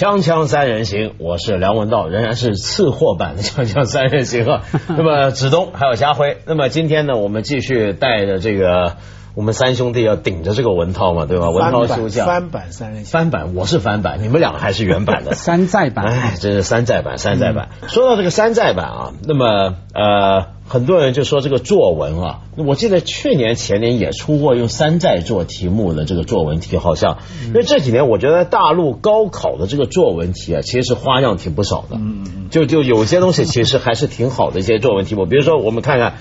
锵锵三人行，我是梁文道，仍然是次货版的锵锵三人行啊。那么子东还有家辉，那么今天呢，我们继续带着这个我们三兄弟要顶着这个文涛嘛，对吧？文涛休假，翻版三人行，翻版我是翻版，你们两个还是原版的 山寨版。哎，这是山寨版，山寨版。说到这个山寨版啊，那么呃，很多人就说这个作文啊，我记得去年前年也出过用山寨做题目的这个作文题，好像。因为这几年我觉得大陆高考的这个作文题啊，其实是花样挺不少的。嗯嗯就就有些东西其实还是挺好的一些作文题目，比如说我们看看。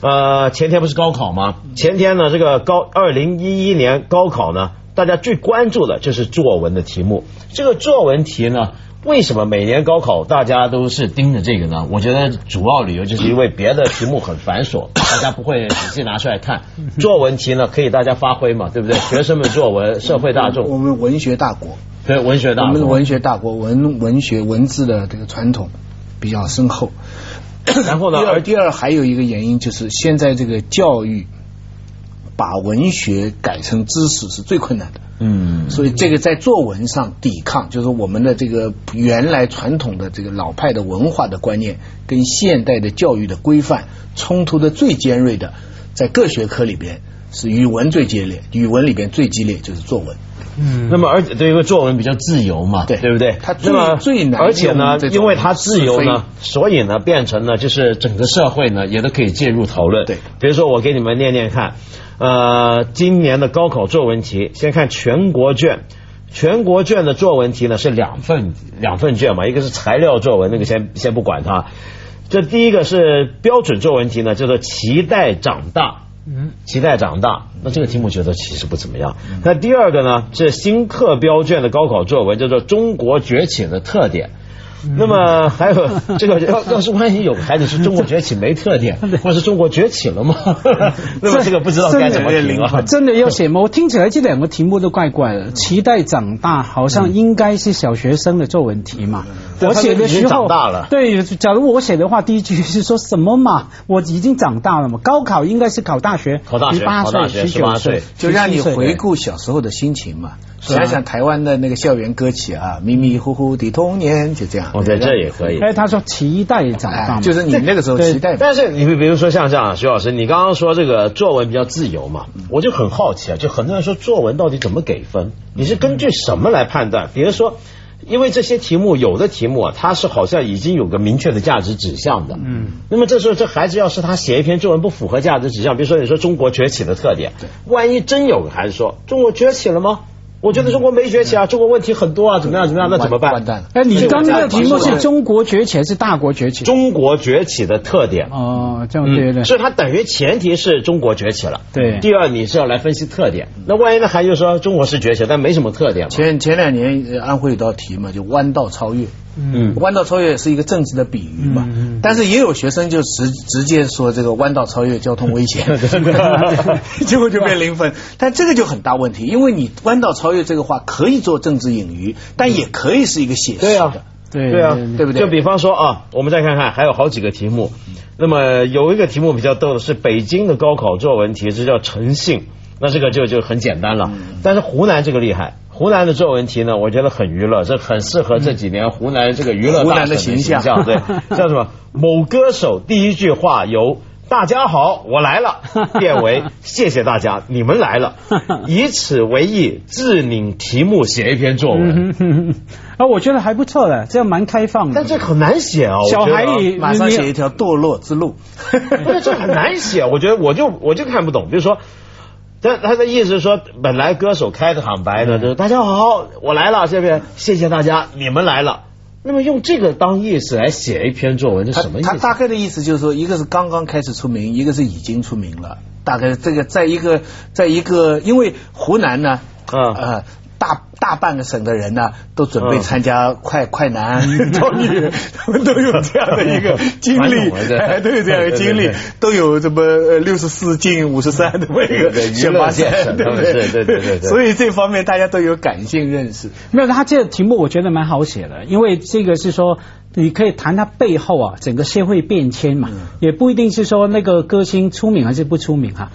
呃，前天不是高考吗？前天呢，这个高二零一一年高考呢，大家最关注的就是作文的题目。这个作文题呢，为什么每年高考大家都是盯着这个呢？我觉得主要理由就是因为别的题目很繁琐，大家不会仔细拿出来看。作文题呢，可以大家发挥嘛，对不对？学生们作文，社会大众，我们文学大国，对文学大国，我们文学大国，文文学文字的这个传统比较深厚。然后呢？第二，第二还有一个原因就是现在这个教育把文学改成知识是最困难的。嗯，所以这个在作文上抵抗，就是我们的这个原来传统的这个老派的文化的观念跟现代的教育的规范冲突的最尖锐的，在各学科里边是语文最激烈，语文里边最激烈就是作文。嗯，那么而且这个作文比较自由嘛，对对不对？它最最难，而且呢，因为它自由呢，所以呢，变成了就是整个社会呢也都可以介入讨论。对，比如说我给你们念念看，呃，今年的高考作文题，先看全国卷，全国卷的作文题呢是两份两份卷嘛，一个是材料作文，那个先先不管它。这第一个是标准作文题呢，叫做期待长大。嗯，期待长大，那这个题目觉得其实不怎么样。那第二个呢，是新课标卷的高考作文，叫做《中国崛起的特点》。那么还有 这个，要要是万一有个孩子是中国崛起没特点，或是中国崛起了吗？那么这个不知道该怎么评啊？真的要写吗？我听起来这两个题目都怪怪的。期待长大，好像应该是小学生的作文题嘛。我写的时候长大了。对，假如我写的话，第一句是说什么嘛？我已经长大了嘛？高考应该是考大学，考大学，考大学，十九岁，就让你回顾小时候的心情嘛。想想台湾的那个校园歌曲啊，迷迷糊糊的童年，就这样。我觉得这也可以。哎，他说期待长大，就是你那个时候期待。但是你比如说像这样，徐老师，你刚刚说这个作文比较自由嘛，我就很好奇啊，就很多人说作文到底怎么给分？你是根据什么来判断？比如说，因为这些题目有的题目啊，它是好像已经有个明确的价值指向的。嗯。那么这时候这孩子要是他写一篇作文不符合价值指向，比如说你说中国崛起的特点，万一真有个孩子说中国崛起了吗？我觉得中国没崛起啊，中国问题很多啊，怎么样怎么样？那怎么办？完蛋！哎，你刚刚的题目是中国崛起还是大国崛起？中国崛起的特点哦，这样对对。所以它等于前提是中国崛起了。对。第二，你是要来分析特点。那万一那孩子说中国是崛起，但没什么特点。前前两年安徽有道题嘛，就弯道超越。嗯，弯道超越是一个政治的比喻嘛，但是也有学生就直直接说这个弯道超越交通危险，结果 就变零分。但这个就很大问题，因为你弯道超越这个话可以做政治隐喻，但也可以是一个写实的，对对啊，对不对？就比方说啊，我们再看看，还有好几个题目。那么有一个题目比较逗的是北京的高考作文题，这叫诚信，那这个就就很简单了。但是湖南这个厉害。湖南的作文题呢，我觉得很娱乐，这很适合这几年湖南这个娱乐大的形象，对，叫什么？某歌手第一句话由“大家好，我来了”变为“谢谢大家，你们来了”，以此为意，自拟题目写一篇作文。啊，我觉得还不错的，这样蛮开放的。但这很难写啊，小孩马上写一条堕落之路，这很难写。我觉得我就我就看不懂，比如说。他他的意思是说，本来歌手开的场白呢，就是大家好，我来了，这边谢谢大家，你们来了。那么用这个当意思来写一篇作文，这什么意思？他大概的意思就是说，一个是刚刚开始出名，一个是已经出名了。大概这个在一个在一个，因为湖南呢，啊。大大半个省的人呢，都准备参加快快男 超女，他们都有这样的一个 经历，都有这样的经历，都有这么六十四进五十三的一个选拔赛，对不对？对对对对。所以这方面大家都有感性认识。没有，他这个题目我觉得蛮好写的，因为这个是说你可以谈他背后啊整个社会变迁嘛，也不一定是说那个歌星出名还是不出名哈。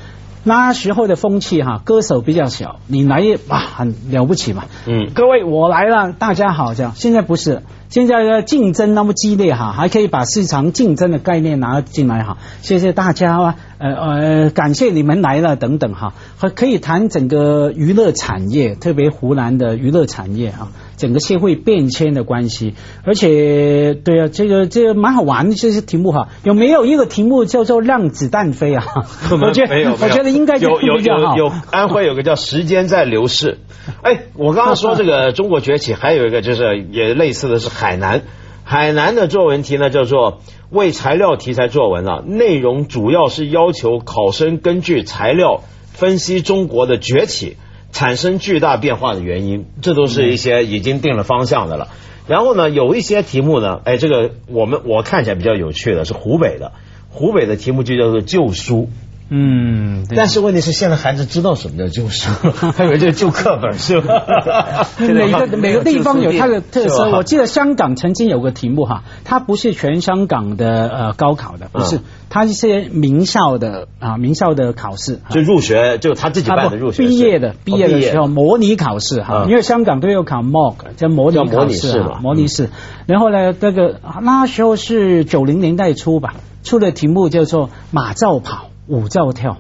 那时候的风气哈，歌手比较小，你来也哇很了不起嘛。嗯各位我来了，大家好这样。现在不是，现在的竞争那么激烈哈，还可以把市场竞争的概念拿进来哈。谢谢大家啊，呃呃，感谢你们来了等等哈，还可以谈整个娱乐产业，特别湖南的娱乐产业啊。整个社会变迁的关系，而且对啊，这个这个蛮好玩的这些题目哈，有没有一个题目叫做让子弹飞啊？我觉得没有，我觉得应该有有有有安徽有个叫时间在流逝。哎，我刚刚说这个中国崛起，还有一个就是也类似的是海南。海南的作文题呢叫做为材料题材作文啊，内容主要是要求考生根据材料分析中国的崛起产生巨大变化的原因，这都是一些已经定了方向的了。然后呢，有一些题目呢，哎，这个我们我看起来比较有趣的是湖北的，湖北的题目就叫做旧书。嗯，但是问题是，现在孩子知道什么叫旧书，还以为这是旧课本是吧？每个每个地方有它的特色。我记得香港曾经有个题目哈，它不是全香港的呃高考的，不是，嗯它是一些名校的啊名校的考试。就入学，就他自己办的入学试毕业的毕业的时候哦模拟考试哈，嗯因为香港都有考 mock 叫模拟模考试模拟试。然后呢，那个那时候是九零年代初吧，出的题目叫做马照跑，舞照跳。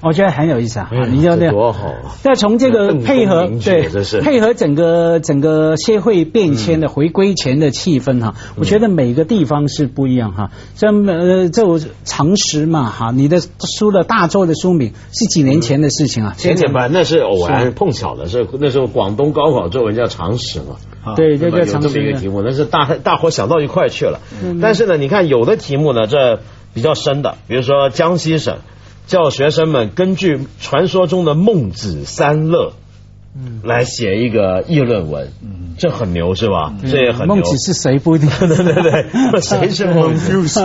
我觉得很有意思啊！你就这多好啊再从这个配合对配合整个整个社会变迁的回归前的气氛哈，我觉得每个地方是不一样哈。这呃，这常识嘛哈，你的书的大作的书名是几年前的事情啊，前年吧，那是偶然碰巧的，是那时候广东高考作文叫常识嘛。对对对，有这常识的么一个题目，那是大大伙想到一块去了。嗯但是呢，你看有的题目呢，这比较深的，比如说江西省叫学生们根据传说中的孟子三乐，嗯来写一个议论文，嗯这很牛是吧？这也很牛。孟子是谁不一定。对对对，谁是 孟修斯？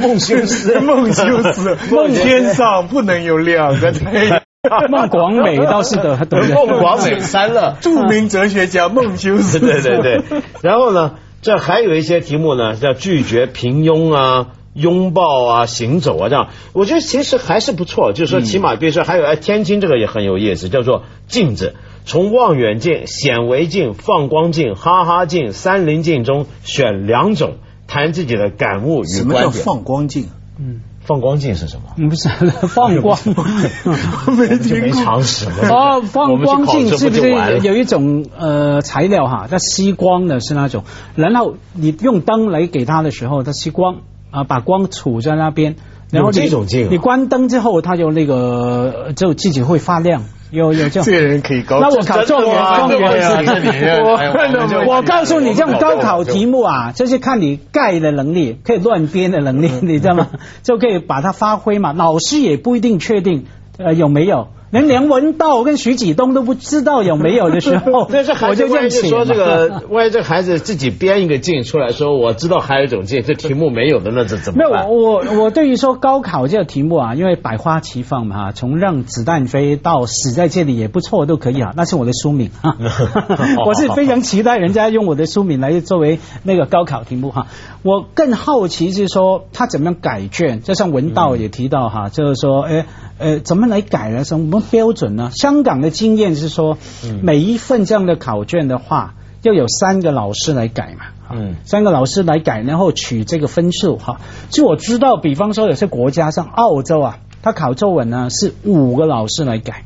孟修斯，孟修斯，孟天上不能有两个。孟广美倒是的，对对？孟广美三乐，著名哲学家孟修斯。对对对，然后呢，这还有一些题目呢，叫拒绝平庸啊。拥抱啊，行走啊，这样，我觉得其实还是不错。就是说，起码比如说还有哎，天津这个也很有意思，叫做镜子，从望远镜、显微镜、放光镜、哈哈镜、三棱镜中选两种，谈自己的感悟与什么叫观点。放光镜？嗯放光镜是什么？嗯不是放光，没就没常识嘛。哦，放光镜是不我们去考这不就完了是有一种呃材料哈？它吸光的是那种，然后你用灯来给它的时候，它吸光啊，把光储在那边，然后你这种镜啊你关灯之后，它就那个就自己会发亮，有有这样。这个人可以高。那我考状元，状元这里面我我告诉你，这种高考题目啊，就是看你盖的能力，可以乱编的能力，你知道吗？就可以把它发挥嘛。老师也不一定确定呃有没有，连梁文道跟徐启东都不知道有没有的时候，但是孩我就子万一说这个，万一这孩子自己编一个镜出来说，我知道还有一种镜，这题目没有的，那这怎么没有？我我对于说高考这个题目啊，因为百花齐放嘛，哈，从让子弹飞到死在这里也不错，都可以啊。那是我的书名哈，我是非常期待人家用我的书名来作为那个高考题目哈。我更好奇是说他怎么样改卷，就像文道也提到哈，就是说，哎呃，怎么来改呢？什么标准呢？香港的经验是说，每一份这样的考卷的话，要有三个老师来改嘛。嗯三个老师来改，然后取这个分数哈。就我知道，比方说有些国家像澳洲啊，他考作文呢是五个老师来改，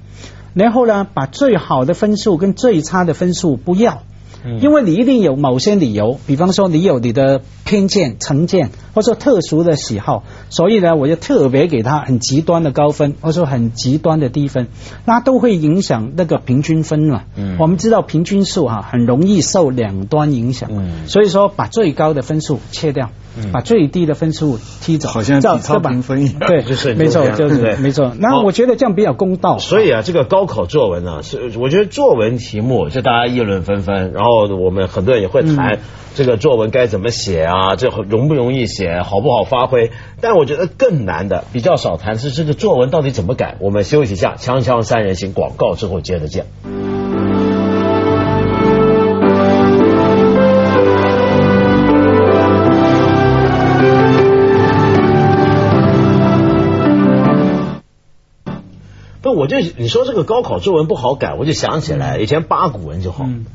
然后呢把最好的分数跟最差的分数不要。因为你一定有某些理由，比方说你有你的偏见、成见，或者说特殊的喜好，所以呢，我就特别给他很极端的高分，或者说很极端的低分，那都会影响那个平均分嘛。嗯我们知道平均数哈、很容易受两端影响，嗯所以说把最高的分数切掉，把最低的分数踢走，好像这样体操评分一样对，就是没错，就是没错。那我觉得这样比较公道。所以啊，这个高考作文呢，是我觉得作文题目就大家议论纷纷，然后我们很多人也会谈这个作文该怎么写啊，这容不容易写，好不好发挥。但我觉得更难的，比较少谈是这个作文到底怎么改。我们休息一下，锵锵三人行广告之后接着见。不我就你说这个高考作文不好改，我就想起来以前八股文就好。嗯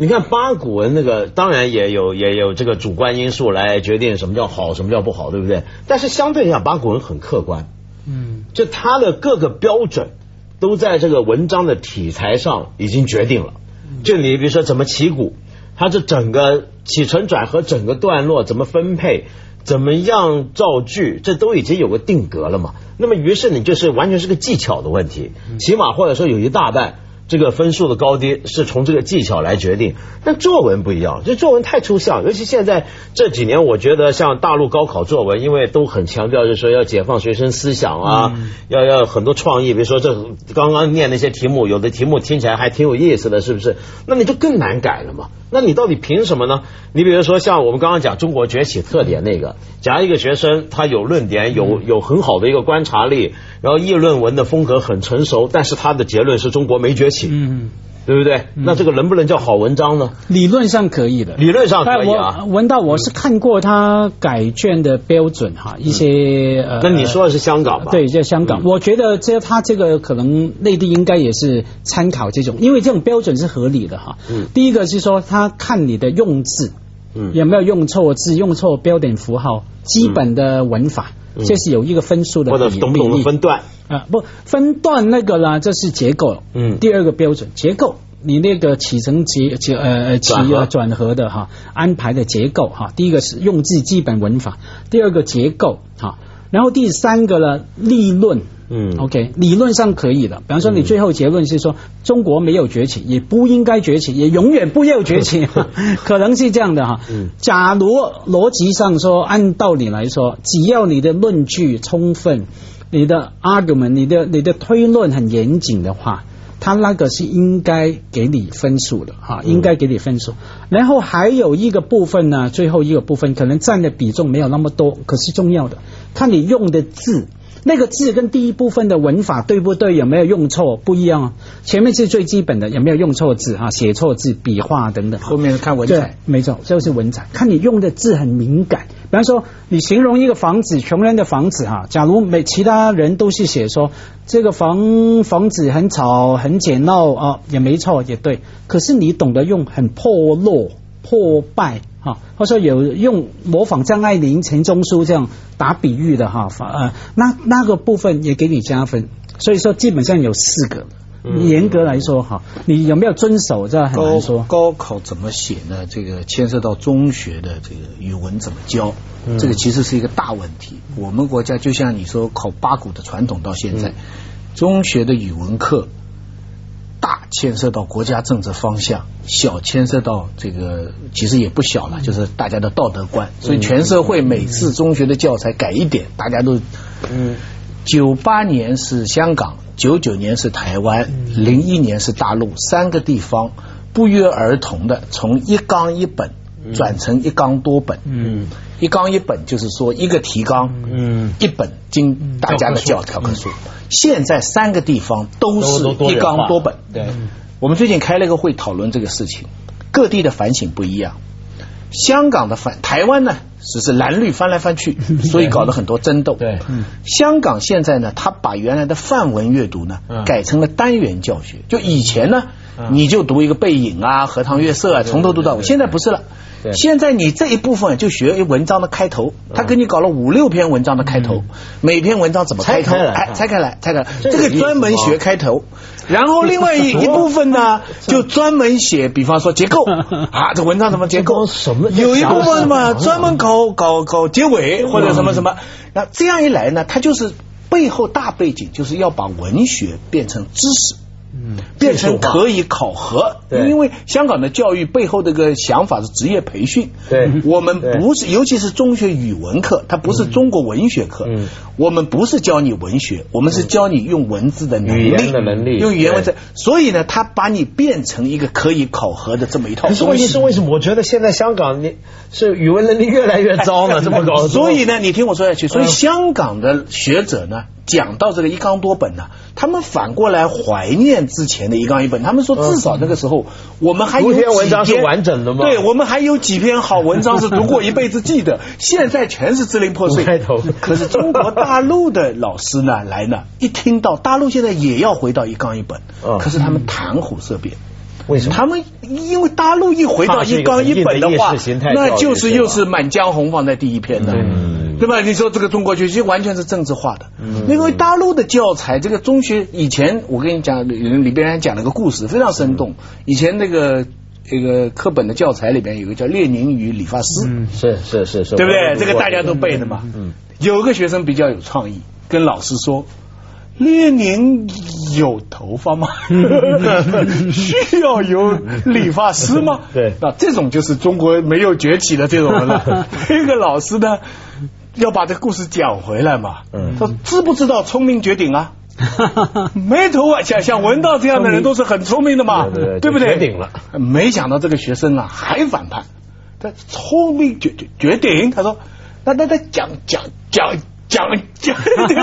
你看八股文那个，当然也有也有这个主观因素来决定什么叫好，什么叫不好，对不对？但是相对来讲，八股文很客观，嗯就它的各个标准都在这个文章的题材上已经决定了。就你比如说怎么起鼓，它这整个起承转合整个段落怎么分配，怎么样造句，这都已经有个定格了嘛。那么于是你就是完全是个技巧的问题，起码或者说有一大半。这个分数的高低是从这个技巧来决定，但作文不一样，这作文太抽象，尤其现在这几年，我觉得像大陆高考作文，因为都很强调，就是说要解放学生思想啊，要要很多创意，比如说这刚刚念那些题目，有的题目听起来还挺有意思的，是不是？那你就更难改了嘛。那你到底凭什么呢？你比如说像我们刚刚讲中国崛起特点那个，假如一个学生他有论点，有有很好的一个观察力，然后议论文的风格很成熟，但是他的结论是中国没崛起。嗯，对不对？那这个能不能叫好文章呢？理论上可以的，理论上可以啊我。文道我是看过他改卷的标准哈，一些呃，那你说的是香港吧？对，在香港，我觉得这他这个可能内地应该也是参考这种，因为这种标准是合理的哈。嗯第一个是说他看你的用字，嗯有没有用错字、用错标点符号、基本的文法，嗯这是有一个分数的或者懂不懂得分段？啊，不分段那个啦，这是结构。嗯第二个标准结构，你那个起承结结呃起转合呃转合的哈安排的结构哈，第一个是用字基本文法，第二个结构哈，然后第三个呢立论。嗯 OK，理论上可以的。比方说，你最后结论是说中国没有崛起，也不应该崛起，也永远不要崛起，可能是这样的哈。嗯假如逻辑上说，按道理来说，只要你的论据充分，你的 argument，你的你的推论很严谨的话，他那个是应该给你分数的哈，应该给你分数。然后还有一个部分呢，最后一个部分可能占的比重没有那么多，可是重要的，看你用的字。那个字跟第一部分的文法对不对？有没有用错？不一样哦。前面是最基本的，有没有用错字啊？写错字、笔画等等。后面看文对采，，没错，这就是文采。看你用的字很敏感，比方说你形容一个房子，穷人的房子哈，假如每其他人都是写说这个房房子很吵、很简陋啊，也没错，也对。可是你懂得用很破落、破败哈，或者说有用模仿张爱玲、钱钟书这样打比喻的哈，反呃那那个部分也给你加分。所以说基本上有四个。嗯严格来说哈，你有没有遵守这很难说。高考怎么写呢？这个牵涉到中学的这个语文怎么教，嗯这个其实是一个大问题。我们国家就像你说考八股的传统到现在，嗯中学的语文课大牵涉到国家政治方向，小牵涉到这个其实也不小了，就是大家的道德观。所以全社会每次中学的教材改一点，大家都嗯九八年是香港，九九年是台湾，嗯。零一年是大陆，三个地方不约而同的从一纲一本转成一纲多本。嗯一纲一本就是说一个提纲，嗯一本经大家的教教科书。现在三个地方都是一纲多本。对，我们最近开了一个会讨论这个事情，各地的反省不一样。香港的反，台湾呢只是蓝绿翻来翻去，所以搞了很多争斗。对嗯香港现在呢，他把原来的范文阅读呢嗯改成了单元教学，就以前呢嗯你就读一个背影啊、荷塘月色啊，从头读到尾，现在不是了。现在你这一部分就学文章的开头，他给你搞了五六篇文章的开头，每篇文章怎么开头？哎，拆开来，拆开来，这个专门学开头，然后另外一一部分呢，就 专门写，比方说结构。啊，这文章怎么结构？什么？有一部分什么专门搞搞搞结尾或者什么什么。那这样一来呢，他就是背后大背景就是要把文学变成知识。嗯。变成可以考核，对因为香港的教育背后这个想法是职业培训。对我们不是，尤其是中学语文课，它不是中国文学课。嗯我们不是教你文学，我们是教你用文字的能力，语言的能力用语言文字。所以呢，他把你变成一个可以考核的这么一套可是东西。问题是为什么？我觉得现在香港你是语文能力越来越糟了，这么搞。所以呢，你听我说下去。所以嗯香港的学者呢，讲到这个一纲多本呢，他们反过来怀念之前的一纲一本，他们说至少那个时候我们还有几篇文章是完整的吗？对，我们还有几篇好文章是读过一辈子记得，现在全是支离破碎。开头。可是中国大陆的老师呢来呢，一听到大陆现在也要回到一纲一本嗯，可是他们谈虎色变。为什么？他们因为大陆一回到一纲一本的话那就是又是《满江红》放在第一篇的，嗯对吧？你说这个中国学习完全是政治化的，因为大陆的教材，这个中学以前我跟你讲，里里边人讲了个故事，非常生动。以前那个这个课本的教材里边有个叫《列宁与理发师》，是是是是，对不对？这个大家都背的嘛。嗯有个学生比较有创意，跟老师说。列宁有头发吗？需要有理发师吗？对那这种就是中国没有崛起的这种人了。这个老师呢，要把这个故事讲回来嘛。嗯他知不知道聪明绝顶啊？没头啊，像像文道这样的人都是很聪明的嘛，对对对不对？绝顶了。没想到这个学生啊还反叛，他聪明绝绝绝顶。他说，那那他讲讲讲讲讲，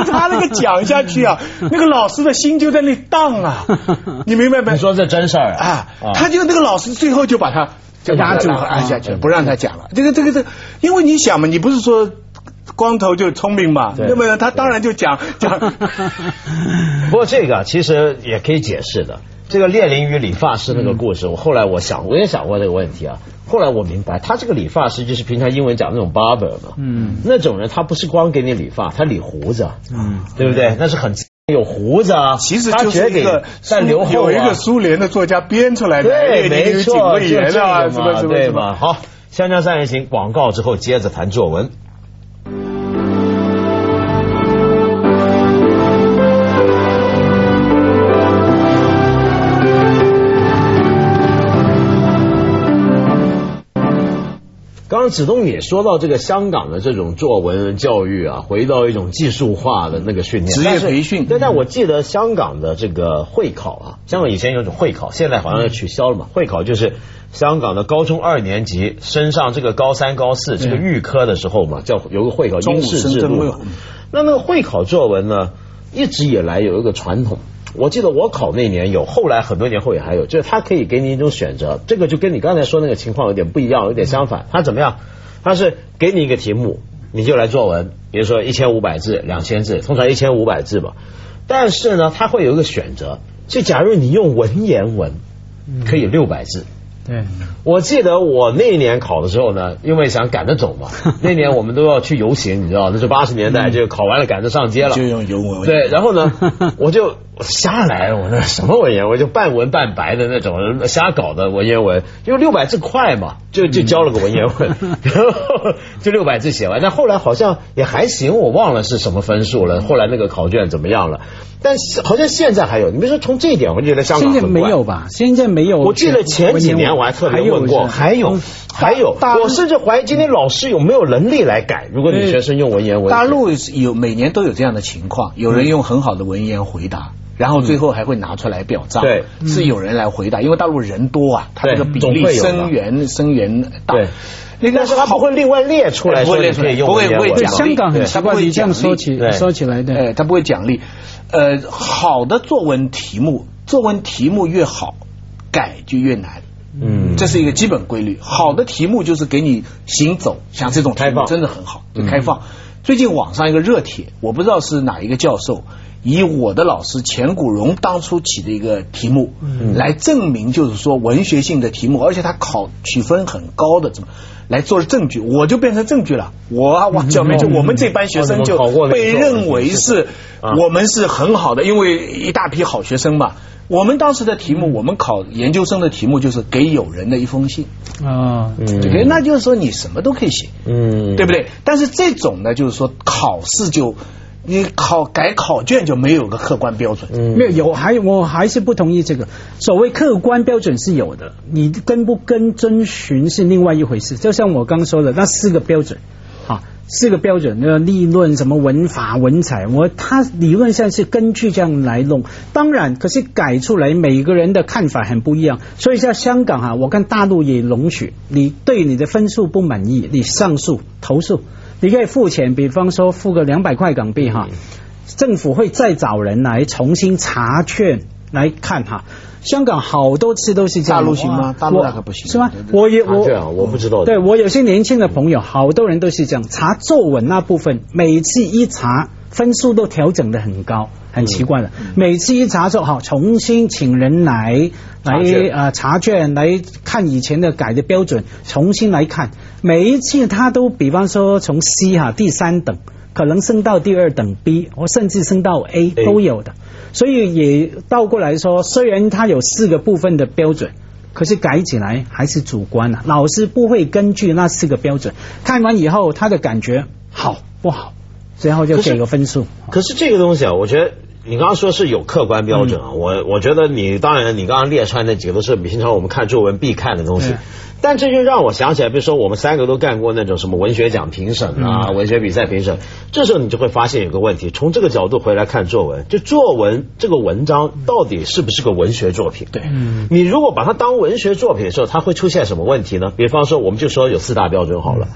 他那个讲下去啊，那个老师的心就在那荡啊，你明白没？你说这真事儿啊，他就那个老师最后就把他就压住了按下去，啊不让他讲了。这个这个这，因为你想嘛，你不是说光头就聪明嘛，对那么他当然就讲 讲。不过这个其实也可以解释的。这个列宁与理发师那个故事，我后来我想，我也想过这个问题啊。后来我明白，他这个理发师就是平常英文讲那种 barber 嘛，嗯那种人他不是光给你理发，他理胡子，嗯，对不对？那是很有胡子啊，其实他就是一个在留后有一啊个苏联的作家编出来的，对，没错，就卫啊，个嘛什么什么什么。对嘛？好，香江三人行广告之后接着谈作文。刚刚子东也说到这个香港的这种作文教育啊，回到一种技术化的那个训练，职业培训对，但我记得香港的这个会考啊，香港以前有种会考，现在好像取消了嘛。会考就是香港的高中二年级升上这个高三、高四这个预科的时候嘛，叫有个会考应试制度嘛。那那个会考作文呢，一直以来有一个传统。我记得我考那年有，后来很多年后也还有，就是他可以给你一种选择，这个就跟你刚才说那个情况有点不一样，有点相反。他怎么样？他是给你一个题目，你就来作文，比如说一千五百字、两千字，通常一千五百字吧。但是呢，他会有一个选择，就假如你用文言文，可以六百字。对，我记得我那一年考的时候呢，因为想赶着走嘛，那年我们都要去游行，你知道，那是八十年代，就考完了赶着上街了，就用游文对，然后呢，我就瞎来，我那什么文言文，就半文半白的那种瞎搞的文言文，因为六百字快嘛，就就交了个文言文，然后就六百字写完。但后来好像也还行，我忘了是什么分数了。后来那个考卷怎么样了？但是好像现在还有，你别说从这一点，我就觉得香港现在没有吧？现在没有。我记得前几年我还特别问过，还有还有，我甚至怀疑今天老师有没有能力来改。如果你学生用文言文，大陆有每年都有这样的情况，有人用很好的文言回答。然后最后还会拿出来表彰，对，是有人来回答，因为大陆人多啊，他这个比例生源生源大，对，那个但是他不会另外列出来说不会列出来你可以用不会文言文对不会奖励香港很奇怪，你这样说起对说起来的，哎，他不会奖励。呃，好的作文题目，作文题目越好，改就越难。嗯，这是一个基本规律。好的题目就是给你行走，像这种题开放目真的很好，就开放。最近网上一个热帖，我不知道是哪一个教授，以我的老师钱谷荣当初起的一个题目，来证明就是说文学性的题目，而且他考取分很高的，怎么来做证据？我就变成证据了。我啊，王小梅就我们这班学生就被认为是啊我们是很好的，因为一大批好学生嘛。我们当时的题目，我们考研究生的题目就是给友人的一封信。啊，对那就是说你什么都可以写，嗯，对不对？但是这种呢，就是说考试就你考改考卷就没有个客观标准。嗯没有有还我还是不同意这个所谓客观标准是有的，你跟不跟遵循是另外一回事。就像我刚说的那四个标准，啊，四个标准，那个立论什么文法文采，我它理论上是根据这样来弄。当然，可是改出来每个人的看法很不一样，所以像香港哈、我看大陆也容许你对你的分数不满意，你上诉投诉，你可以付钱，比方说付个两百块港币哈。政府会再找人来重新查券来看哈，香港好多次都是这样。大陆行吗？大陆那个不行，是吗？我也我这样我不知道。对我有些年轻的朋友，好多人都是这样查作文那部分，每次一查分数都调整的很高，很奇怪的。每次一查之后，好重新请人来来呃查卷来看以前的改的标准，重新来看。每一次他都比方说从 C 哈第三等，可能升到第二等 B，或甚至升到 A 都有的。所以也倒过来说，虽然它有四个部分的标准，可是改起来还是主观的。老师不会根据那四个标准看完以后他的感觉好不好，然后就给个分数。可是这个东西啊，我觉得你刚刚说是有客观标准啊，我我觉得你当然你刚刚列出来那几个都是平常我们看作文必看的东西。但这就让我想起来，比如说我们三个都干过那种什么文学奖评审啊，文学比赛评审，这时候你就会发现有个问题，从这个角度回来看作文，就作文这个文章到底是不是个文学作品？对，你如果把它当文学作品的时候，它会出现什么问题呢？比方说，我们就说有四大标准好了，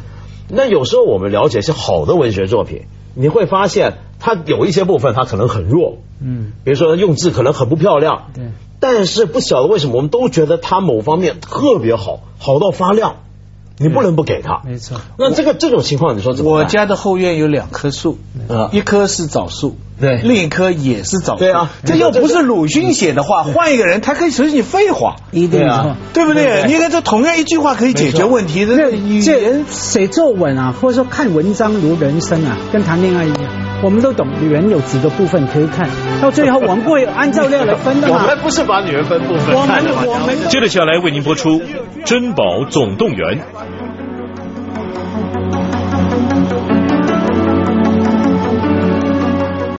那有时候我们了解一些好的文学作品，你会发现它有一些部分它可能很弱，嗯，比如说用字可能很不漂亮，对。但是不晓得为什么，我们都觉得他某方面特别好，好到发亮，你不能不给他。没错。那这个这种情况，你说怎么我家的后院有两棵树，一棵是枣树，对，另一棵也是枣树。对啊，这又不是鲁迅写的话，换一个人他可以随你废话，一定啊，对不对？你看这同样一句话可以解决问题这。这人写作文啊，或者说看文章如人生啊，跟谈恋爱一样。我们都懂，女人有几个部分可以看到最后，我们不会按照量来分的嘛。我们不是把女人分部分。我们我们接着下来为您播出《珍宝总动员》。